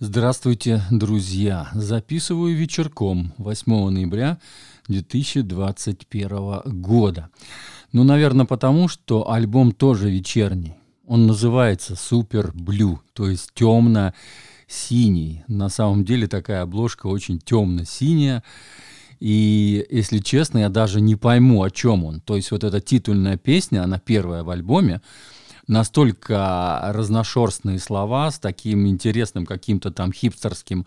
Здравствуйте, друзья! Записываю вечерком 8 ноября 2021 года. Ну, наверное, потому что альбом тоже вечерний. Он называется Супер Блю, то есть темно-синий. На самом деле такая обложка очень темно-синяя. И, если честно, я даже не пойму, о чем он. То есть вот эта титульная песня, она первая в альбоме, настолько разношерстные слова с таким интересным каким-то там хипстерским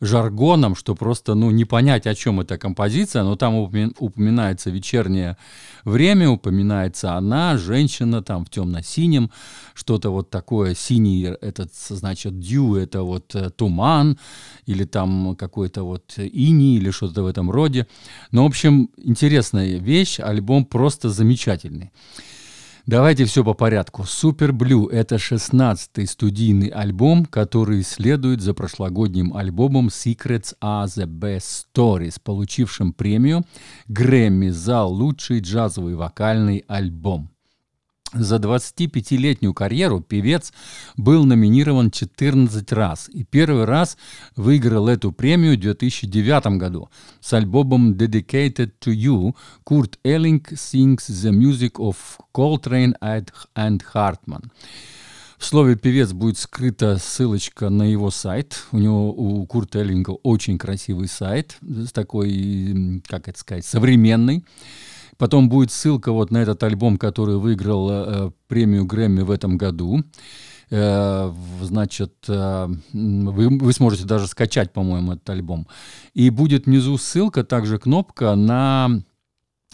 жаргоном, что просто, ну, не понять, о чем эта композиция, но там упоминается вечернее время, упоминается она, женщина там в темно-синем, что-то вот такое, синий, этот, значит, дью, это вот э, туман, или там какой-то вот ини, или что-то в этом роде. Ну, в общем, интересная вещь, альбом просто замечательный. Давайте все по порядку. Super Blue – это 16-й студийный альбом, который следует за прошлогодним альбомом Secrets are the Best Stories, получившим премию Грэмми за лучший джазовый вокальный альбом. За 25-летнюю карьеру певец был номинирован 14 раз и первый раз выиграл эту премию в 2009 году с альбомом Dedicated to You Kurt Elling sings the music of Coltrane and Hartman. В слове «певец» будет скрыта ссылочка на его сайт. У него, у Курта Эллинга, очень красивый сайт, такой, как это сказать, современный. Потом будет ссылка вот на этот альбом, который выиграл э, премию Грэмми в этом году. Э, значит, э, вы, вы сможете даже скачать, по-моему, этот альбом. И будет внизу ссылка, также кнопка на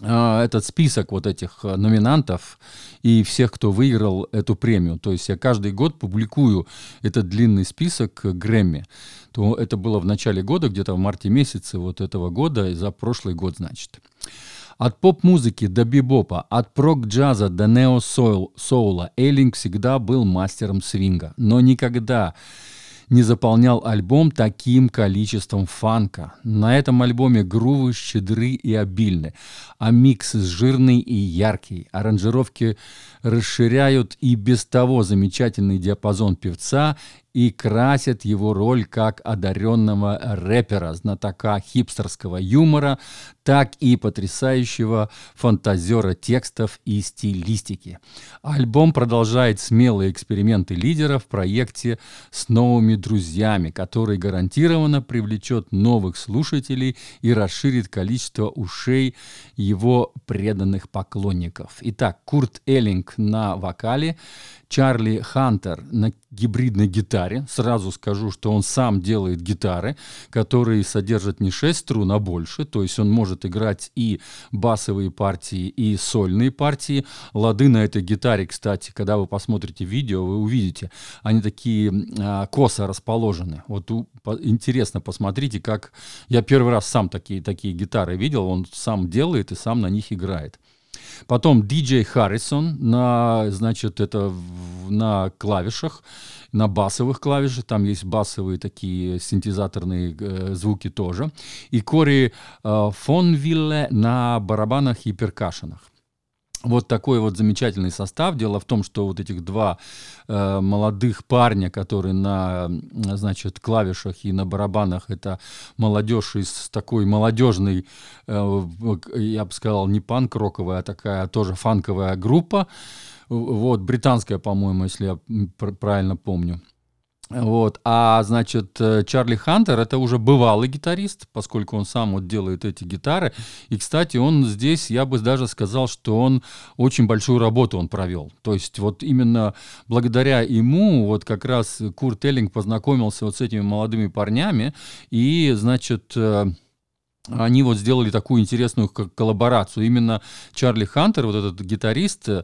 э, этот список вот этих э, номинантов и всех, кто выиграл эту премию. То есть я каждый год публикую этот длинный список Грэмми. То это было в начале года, где-то в марте месяце вот этого года, за прошлый год, значит. От поп-музыки до бибопа, от прок-джаза до нео-соула Эйлинг всегда был мастером свинга, но никогда не заполнял альбом таким количеством фанка. На этом альбоме грувы щедры и обильны, а микс жирный и яркий. Аранжировки расширяют и без того замечательный диапазон певца и красят его роль как одаренного рэпера, знатока хипстерского юмора, так и потрясающего фантазера текстов и стилистики. Альбом продолжает смелые эксперименты лидера в проекте с новыми друзьями, который гарантированно привлечет новых слушателей и расширит количество ушей его преданных поклонников. Итак, Курт Эллинг на вокале, Чарли Хантер на гибридной гитаре. Сразу скажу, что он сам делает гитары, которые содержат не 6 струн, а больше. То есть он может играть и басовые партии, и сольные партии. Лады на этой гитаре, кстати, когда вы посмотрите видео, вы увидите, они такие а, косо расположены. Вот у, по, интересно, посмотрите, как... Я первый раз сам такие, такие гитары видел, он сам делает и сам на них играет. Потом диджей Харрисон на, значит, это на клавишах, на басовых клавишах, там есть басовые такие синтезаторные э, звуки тоже. И Кори э, Фонвилле на барабанах и перкашенах вот такой вот замечательный состав. Дело в том, что вот этих два э, молодых парня, которые на, значит, клавишах и на барабанах, это молодежь из такой молодежной, э, я бы сказал, не панк-роковая, а такая тоже фанковая группа. Вот, британская, по-моему, если я правильно помню. Вот. А, значит, э, Чарли Хантер это уже бывалый гитарист, поскольку он сам вот делает эти гитары. И, кстати, он здесь, я бы даже сказал, что он очень большую работу он провел. То есть вот именно благодаря ему вот как раз Курт Эллинг познакомился вот с этими молодыми парнями и, значит, э, они вот сделали такую интересную коллаборацию. Именно Чарли Хантер, вот этот гитарист, э,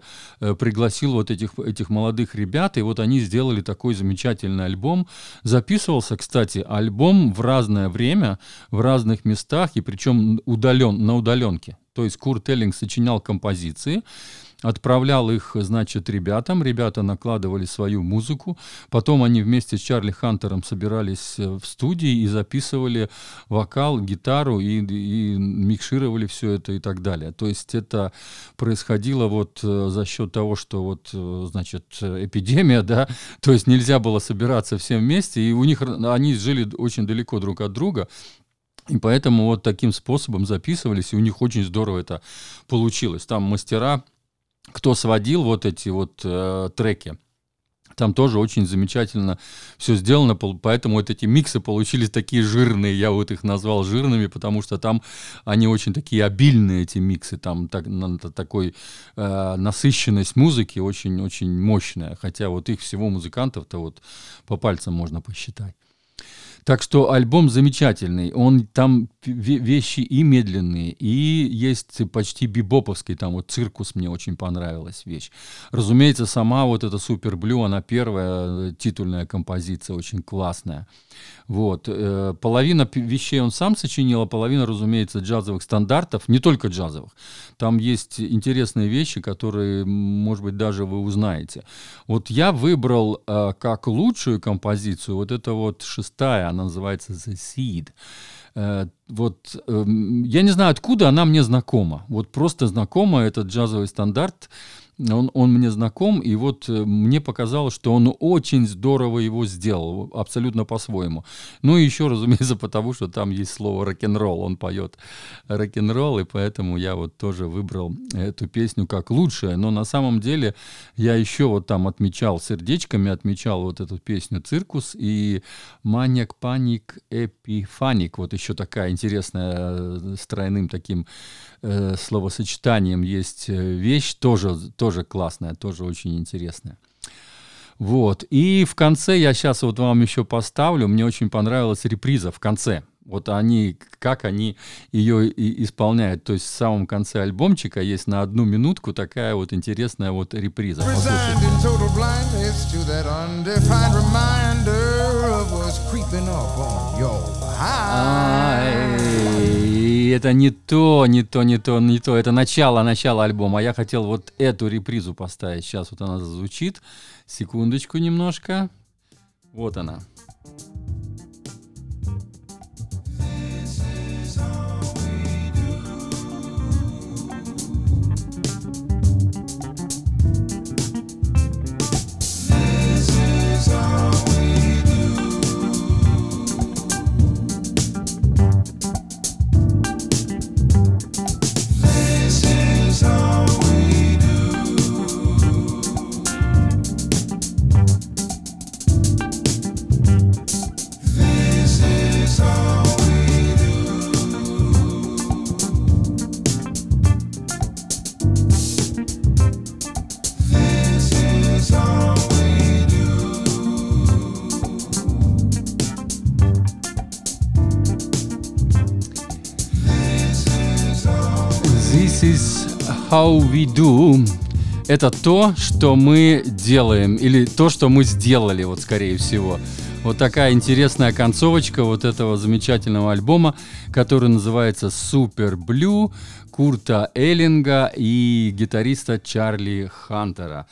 пригласил вот этих, этих молодых ребят, и вот они сделали такой замечательный альбом. Записывался, кстати, альбом в разное время, в разных местах, и причем удален, на удаленке. То есть Курт Эллинг сочинял композиции, отправлял их, значит, ребятам, ребята накладывали свою музыку, потом они вместе с Чарли Хантером собирались э, в студии и записывали вокал, гитару и, и микшировали все это и так далее. То есть это происходило вот э, за счет того, что вот, э, значит, эпидемия, да, то есть нельзя было собираться всем вместе, и у них, они жили очень далеко друг от друга, и поэтому вот таким способом записывались, и у них очень здорово это получилось. Там мастера кто сводил вот эти вот э, треки. Там тоже очень замечательно все сделано, поэтому вот эти миксы получились такие жирные, я вот их назвал жирными, потому что там они очень такие обильные, эти миксы, там так, на, такой э, насыщенность музыки очень-очень мощная, хотя вот их всего музыкантов-то вот по пальцам можно посчитать. Так что альбом замечательный. Он там вещи и медленные, и есть почти бибоповский, там вот циркус мне очень понравилась вещь. Разумеется, сама вот эта Супер Блю, она первая э, титульная композиция, очень классная. Вот. Э, половина вещей он сам сочинил, а половина, разумеется, джазовых стандартов, не только джазовых. Там есть интересные вещи, которые, может быть, даже вы узнаете. Вот я выбрал э, как лучшую композицию, вот это вот шестая, она называется The Seed. Э, вот эм, я не знаю, откуда она мне знакома. Вот просто знакома этот джазовый стандарт он, он мне знаком, и вот э, мне показалось, что он очень здорово его сделал, абсолютно по-своему. Ну и еще, разумеется, потому что там есть слово рок-н-ролл, он поет рок-н-ролл, и поэтому я вот тоже выбрал эту песню как лучшая. Но на самом деле я еще вот там отмечал сердечками, отмечал вот эту песню «Circus» и «Manic, Panic, Epiphanic». Вот еще такая интересная э, с тройным таким э, словосочетанием есть э, вещь, тоже, тоже классная, тоже очень интересная. Вот. И в конце я сейчас вот вам еще поставлю. Мне очень понравилась реприза в конце. Вот они, как они ее и исполняют. То есть в самом конце альбомчика есть на одну минутку такая вот интересная вот реприза. И это не то, не то, не то, не то. Это начало, начало альбома. А я хотел вот эту репризу поставить. Сейчас вот она звучит. Секундочку немножко. Вот она. How we do это то, что мы делаем, или то, что мы сделали, вот скорее всего. Вот такая интересная концовочка вот этого замечательного альбома, который называется Super Blue Курта Эллинга и гитариста Чарли Хантера.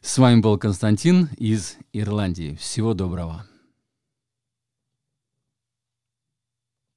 С вами был Константин из Ирландии. Всего доброго.